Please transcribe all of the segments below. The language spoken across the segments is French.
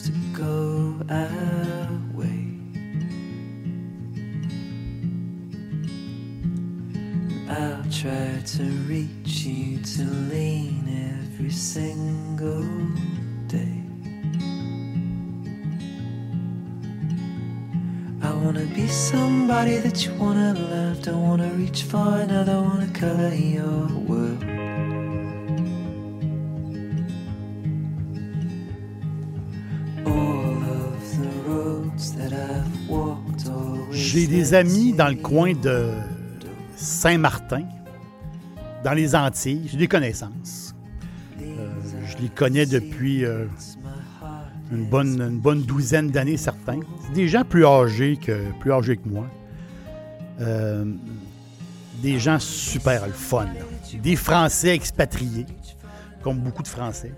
To go our way. I'll try to reach you to lean every single day. I wanna be somebody that you wanna love. Don't wanna reach for another, wanna color your world. J'ai des amis dans le coin de Saint-Martin, dans les Antilles. J'ai des connaissances. Euh, je les connais depuis euh, une, bonne, douzaine d'années, certains. Des gens plus âgés que, plus âgés que moi. Euh, des gens super le fun. Des Français expatriés, comme beaucoup de Français.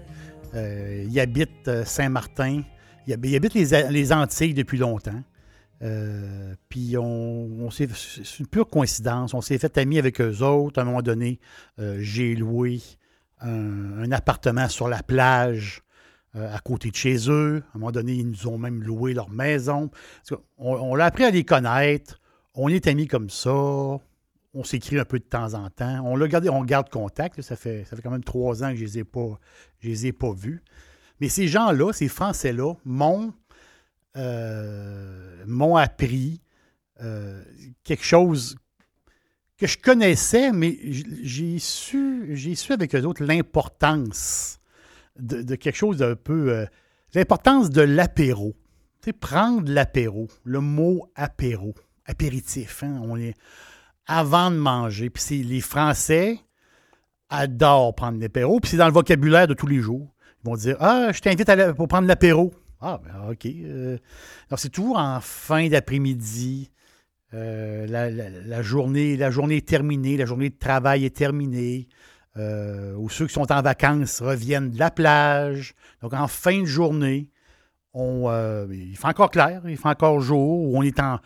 ils habitent Saint-Martin. Ils habitent les Antilles depuis longtemps. Euh, puis on, c'est une pure coïncidence. On s'est fait amis avec eux autres. À un moment donné, euh, j'ai loué un, appartement sur la plage euh, à côté de chez eux. À un moment donné, ils nous ont même loué leur maison. On, l'a appris à les connaître. On est amis comme ça. On s'écrit un peu de temps en temps. On l'a gardé, on garde contact. Ça, fait, quand même trois ans que je ne les ai pas, les ai pas vus. Mais ces gens-là, ces Français-là, m'ont m'ont appris euh, quelque chose que je connaissais, mais j'ai su, j'ai su avec eux autres l'importance de, quelque chose d'un peu. Euh, l'importance de l'apéro. Tu prendre l'apéro, le mot apéro, apéritif, hein, on est avant de manger. Puis les Français adorent prendre l'apéro, puis c'est dans le vocabulaire de tous les jours. Ils vont dire Ah, je t'invite pour prendre l'apéro. Ah, ben OK. Euh, c'est toujours en fin d'après-midi. Euh, la, journée, la journée est terminée, la journée de travail est terminée. Euh, ou ceux qui sont en vacances reviennent de la plage. Donc, en fin de journée, on, il fait encore clair, il fait encore jour, ou on est en,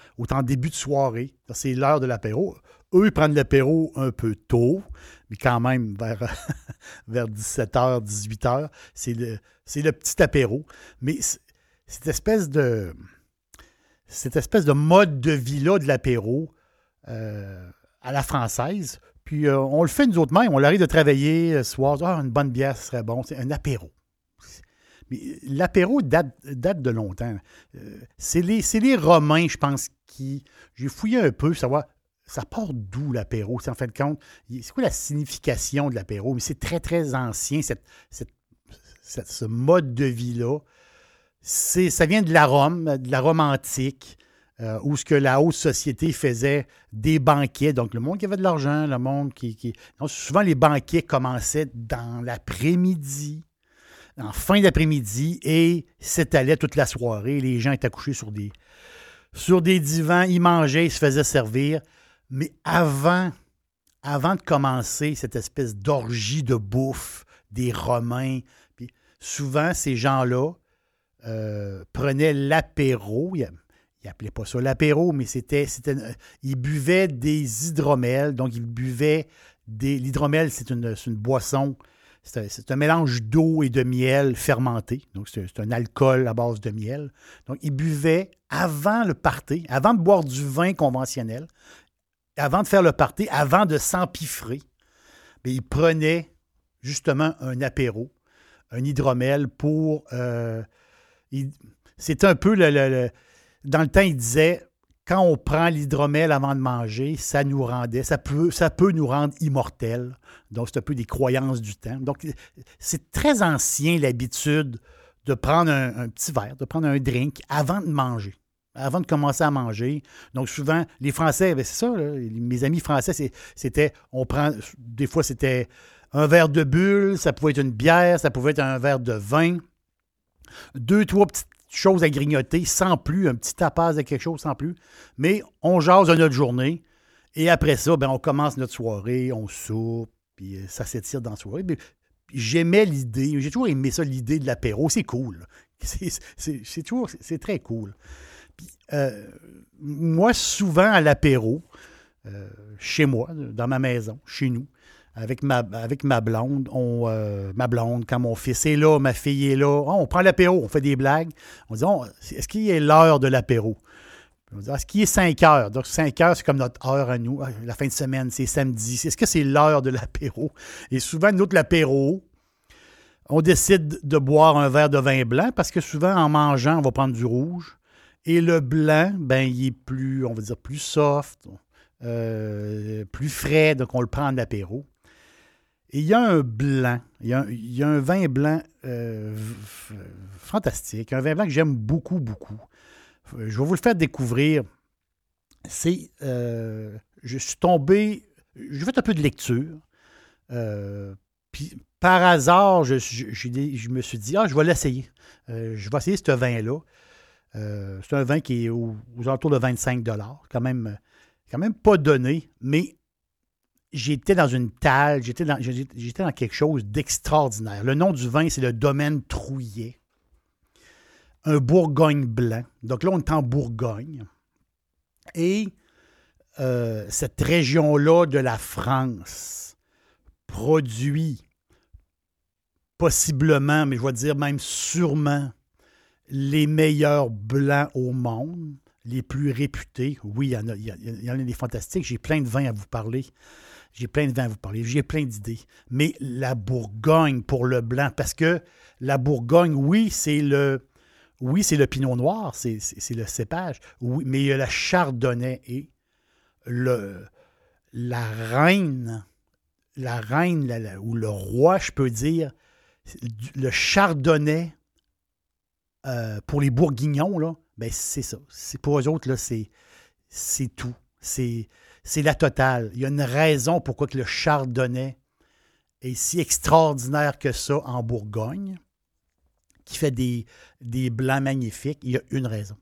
début de soirée. C'est l'heure de l'apéro. Eux, prennent l'apéro un peu tôt, mais quand même vers, vers 17h, 18h. C'est le, le petit apéro. Mais cette espèce de cette espèce de mode de vie-là de l'apéro euh, à la française. Puis euh, on le fait nous autres mêmes. On arrive de travailler ce soir. Ah, une bonne bière, ce serait bon. C'est un apéro. Mais l'apéro date, date, de longtemps. Euh, c'est les, les, Romains, je pense, qui. J'ai fouillé un peu, savoir. Ça part d'où l'apéro? En fin de compte. C'est quoi la signification de l'apéro? Mais c'est très, très ancien, cette, ce mode de vie-là ça vient de la Rome, de la Rome antique, euh, où ce que la haute société faisait des banquets. Donc, le monde qui avait de l'argent, le monde qui. souvent, les banquets commençaient dans l'après-midi, en fin d'après-midi, et s'étalaient toute la soirée. Les gens étaient couchés sur des, sur des divans, ils mangeaient, ils se faisaient servir. Mais avant, avant de commencer cette espèce d'orgie de bouffe des Romains, puis souvent, ces gens-là, euh, prenait l'apéro. Il n'appelait pas ça l'apéro, mais c'était, c'était. Il buvait des hydromels. Donc, il buvait des. L'hydromel, c'est une, boisson. C'est un, mélange d'eau et de miel fermenté. Donc, c'est un alcool à base de miel. Donc, il buvait avant le party, avant de boire du vin conventionnel, avant de faire le party, avant de s'empiffrer. Mais il prenait justement un apéro, un hydromel pour euh, c'est un peu le, Dans le temps, il disait quand on prend l'hydromel avant de manger, ça nous rendait, ça peut, ça peut nous rendre immortels. Donc, c'est un peu des croyances du temps. Donc, c'est très ancien l'habitude de prendre un, petit verre, de prendre un drink avant de manger, avant de commencer à manger. Donc, souvent, les Français, ben, c'est ça, mes amis français, c'était, on prend, des fois, c'était un verre de bulle, ça pouvait être une bière, ça pouvait être un verre de vin deux, trois petites petite chose à grignoter sans plus, un petit tapas de quelque chose sans plus. Mais on jase de notre journée. Et après ça, ben, on commence notre soirée, on soupe, puis euh, ça s'étire dans la soirée. J'aimais l'idée, j'ai toujours aimé ça, l'idée de l'apéro. C'est cool. C'est toujours, c'est très cool. Euh, moi, souvent à l'apéro, euh, chez moi, dans ma maison, chez nous, avec ma, avec ma blonde, on, euh, ma blonde, quand mon fils est là, ma fille est là, on prend l'apéro, on fait des blagues. On dit, est-ce qu'il est l'heure de l'apéro? On dit, est-ce qu'il est 5 heures? Donc, 5 heures, c'est comme notre heure à nous. Ah, la fin de semaine, c'est samedi. Est-ce que c'est l'heure de l'apéro? Et souvent, nous, l'apéro, on décide de boire un verre de vin blanc parce que souvent, en mangeant, on va prendre du rouge. Et le blanc, ben, il est plus, on va dire, plus soft, euh, plus frais, donc on le prend en apéro. Et il y a un blanc, il y a, un vin blanc euh, fantastique, un vin blanc que j'aime beaucoup, beaucoup. Je vais vous le faire découvrir. C'est, euh, je suis tombé, j'ai fait un peu de lecture. puis par hasard, je, je, me suis dit, ah, je vais l'essayer. je vais essayer ce vin-là. Euh, c'est un vin qui est aux, alentours de 25 quand même, quand même pas donné, mais j'étais dans une talle, j'étais dans, dans quelque chose d'extraordinaire. Le nom du vin, c'est le domaine Trouillet. Un Bourgogne blanc. Donc là, on est en Bourgogne. Et euh, cette région-là de la France produit possiblement, mais je vais dire même sûrement, les meilleurs blancs au monde, les plus réputés. Oui, il y en a, il y en a des fantastiques. J'ai plein de vins à vous parler. J'ai plein de vins à vous parler. J'ai plein d'idées. Mais la Bourgogne pour le blanc, parce que la Bourgogne, oui, c'est le. Oui, c'est le pinot noir, c'est le cépage. Oui, mais il y a la chardonnay et le, la reine, la reine ou le roi, je peux dire, le chardonnay euh, pour les bourguignons, ben c'est ça. Pour eux autres, c'est tout. C'est, c'est la totale. Il y a une raison pourquoi que le chardonnay est si extraordinaire que ça en Bourgogne, qui fait des, des blancs magnifiques. Il y a une raison.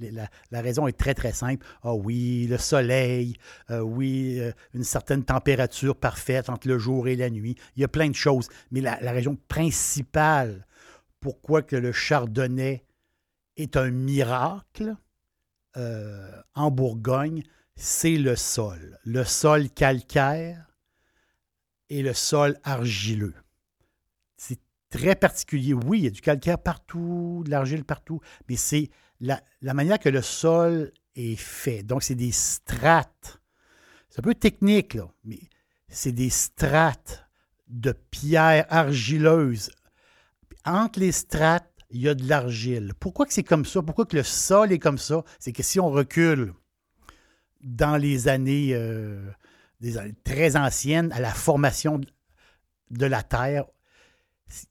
La, raison est très, très simple. Ah oui, le soleil, euh, oui, euh, une certaine température parfaite entre le jour et la nuit. Il y a plein de choses. Mais la, raison principale pourquoi que le chardonnay est un miracle euh, en Bourgogne, c'est le sol. Le sol calcaire et le sol argileux. C'est très particulier. Oui, il y a du calcaire partout, de l'argile partout, mais c'est la, la, manière que le sol est fait. Donc, c'est des strates. C'est un peu technique, là, mais c'est des strates de pierres argileuses entre les strates, il y a de l'argile. Pourquoi que c'est comme ça? Pourquoi que le sol est comme ça? C'est que si on recule dans les années, euh, des années très anciennes, à la formation de la Terre,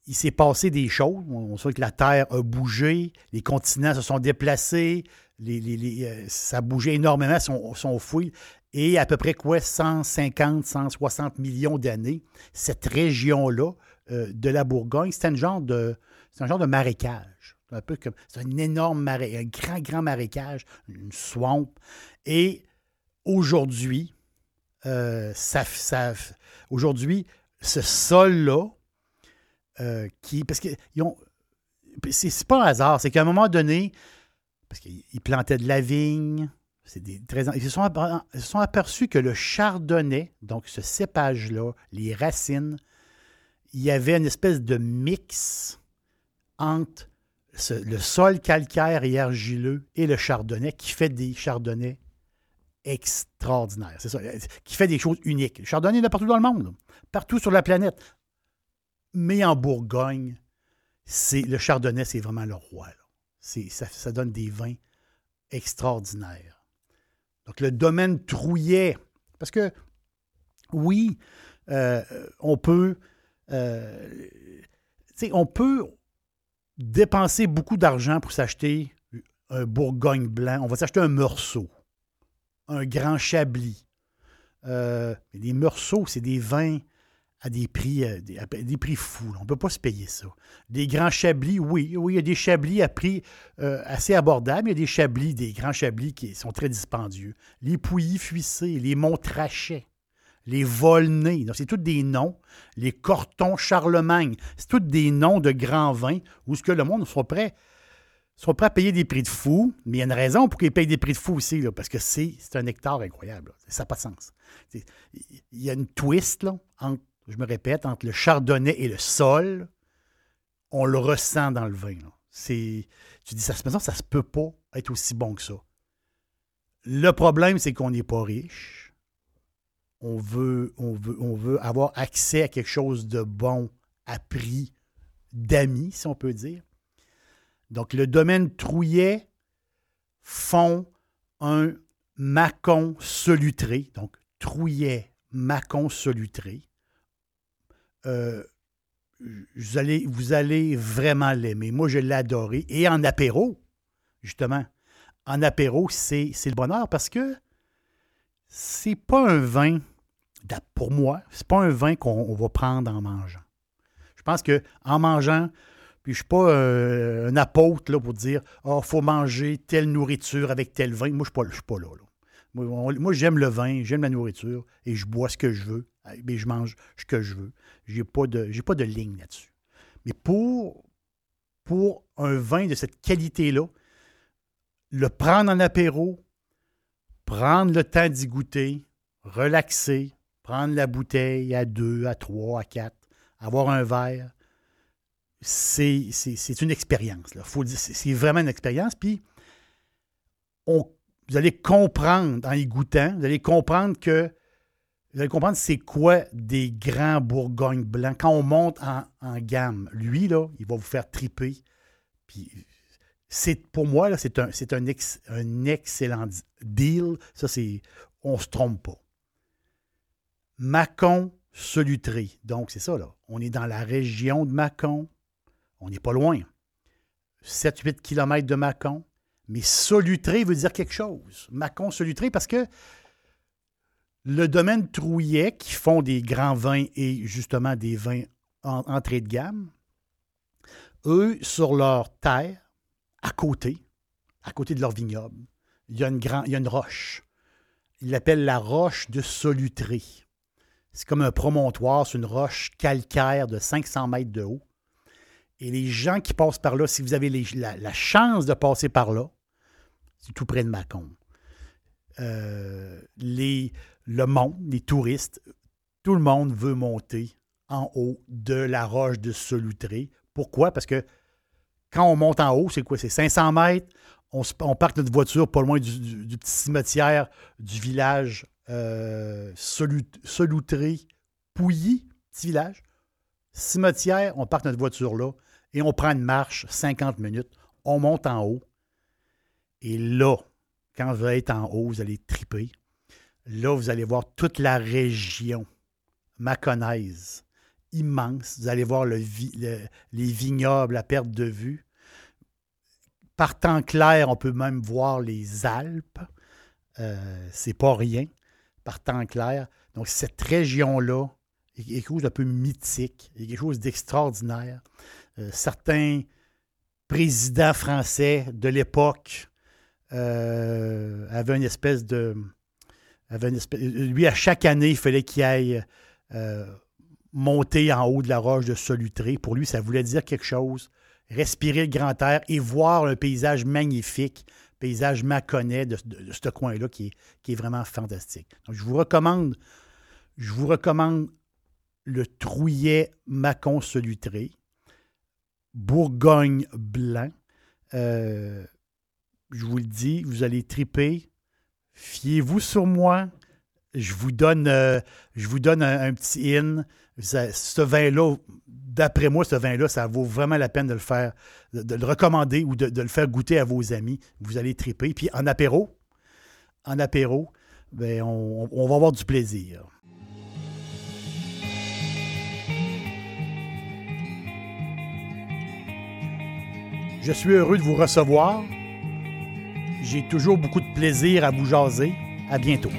il s'est passé des choses. On sait que la Terre a bougé, les continents se sont déplacés, les, euh, ça a bougé énormément, son, son fouille. Et à peu près quoi, 150, 160 millions d'années, cette région-là euh, de la Bourgogne, c'est un genre de, un genre de marécage. Un peu comme, c'est un énorme marécage, un grand, grand marécage, une swamp. Et aujourd'hui, euh, ça, ça, aujourd'hui, ce sol-là, euh, qui, parce que c'est, pas un hasard, c'est qu'à un moment donné, parce qu'ils plantaient de la vigne, des, très, ils, se sont, ils se sont aperçus que le chardonnay, donc ce cépage-là, les racines, il y avait une espèce de mix entre le sol calcaire et argileux et le chardonnay qui fait des chardonnays extraordinaires. C'est ça, qui fait des choses uniques. Le chardonnay est partout dans le monde, partout sur la planète. Mais en Bourgogne, c'est le chardonnay, c'est vraiment le roi. Ça, ça donne des vins extraordinaires. Donc, le domaine Trouillet, parce que oui, euh, on peut euh, on peut dépenser beaucoup d'argent pour s'acheter un Bourgogne blanc. On va s'acheter un Meursault, un Grand Chablis. Euh, des Meursault, c'est des vins à des prix, euh, fous. On ne peut pas se payer ça. Des grands chablis, oui, oui, il y a des chablis à prix euh, assez abordables. Il y a des chablis, des grands chablis qui sont très dispendieux. Les pouilly fuissés, les montrachets, les volnés, c'est tous des noms. Les cortons Charlemagne, c'est tous des noms de grands vins où ce que le monde soit prêt soit prêt à payer des prix de fou, mais il y a une raison pour qu'ils payent des prix de fou aussi, parce que c'est un hectare incroyable. Ça n'a pas de sens. Il y a une twist, je me répète, entre le chardonnay et le sol. On le ressent dans le vin. tu dis, ça, ça se peut pas être aussi bon que ça. Le problème, c'est qu'on n'est pas riche. On veut avoir accès à quelque chose de bon à prix d'amis, si on peut dire. Donc, le domaine Trouillet font un Macon solutré. Donc, Trouillet, Macon solutré. Euh, vous, allez, vraiment l'aimer. Moi, je l'ai. Et en apéro, justement, en apéro, c'est le bonheur parce que c'est pas un vin, pour moi, c'est pas un vin qu'on on va prendre en mangeant. Je pense que en mangeant, puis je suis pas euh, un apôtre pour dire il faut manger telle nourriture avec tel vin. Moi, je je suis pas là. Moi, j'aime le vin, j'aime la nourriture et je bois ce que je veux. Mais je mange ce que je veux. De, j'ai pas de ligne là-dessus. Mais pour, pour un vin de cette qualité-là, le prendre en apéro, prendre le temps d'y goûter, relaxer, prendre la bouteille à deux, à trois, à quatre, avoir un verre, c'est, une expérience. là. C'est, vraiment une expérience. Puis, on- vous allez comprendre en y goûtant, vous allez comprendre que vous allez comprendre c'est quoi des grands Bourgognes blancs. Quand on monte en, gamme, lui, il va vous faire triper. Puis pour moi, c'est un, excellent deal. Ça, c'est. On ne se trompe pas. Mâcon Solutré. Donc, c'est ça, là. On est dans la région de Mâcon. On n'est pas loin. 7-8 km de Mâcon. Mais Solutré veut dire quelque chose. Mâcon Solutré, parce que le domaine Trouillet, qui font des grands vins et justement des vins en entrée de gamme, eux, sur leur terre, à côté, à côté de leur vignoble, il y a une, grand, il y a une roche. Ils l'appellent la roche de Solutré. C'est comme un promontoire, c'est une roche calcaire de 500 mètres de haut. Et les gens qui passent par là, si vous avez la, chance de passer par là, c'est tout près de Mâcon. Euh, le monde, les touristes, tout le monde veut monter en haut de la roche de Solutré. Pourquoi? Parce que quand on monte en haut, c'est quoi? C'est 500 mètres. On, on parque notre voiture pas loin du, petit cimetière du village euh, Solut- Solutré, Pouilly, petit village. Cimetière, on parque notre voiture là et on prend une marche 50 minutes. On monte en haut. Et là, quand vous allez être en haut, vous allez triper. Là, vous allez voir toute la région maconnaise, immense. Vous allez voir les vignobles à perte de vue. Par temps clair, on peut même voir les Alpes. Euh, c'est pas rien. Par temps clair. Donc, cette région-là est quelque chose d'un peu mythique, quelque chose d'extraordinaire. Euh, certains présidents français de l'époque euh, avaient une espèce de. lui, à chaque année, il fallait qu'il aille euh, monter en haut de la roche de Solutré. Pour lui, ça voulait dire quelque chose. Respirer le grand air et voir un paysage magnifique, paysage mâconnais de, ce coin-là qui est, vraiment fantastique. Donc, je vous recommande, je vous recommande le Trouillet Mâcon Solutré, Bourgogne blanc. Euh, je vous le dis, vous allez triper. Fiez-vous sur moi. Je vous donne, euh, un, petit in. Ce vin-là, d'après moi, ce vin-là, ça vaut vraiment la peine de le faire, de, le recommander ou de, le faire goûter à vos amis. Vous allez triper. Puis en apéro, en apéro, ben, on va avoir du plaisir. Je suis heureux de vous recevoir. J'ai toujours beaucoup de plaisir à vous jaser. À bientôt.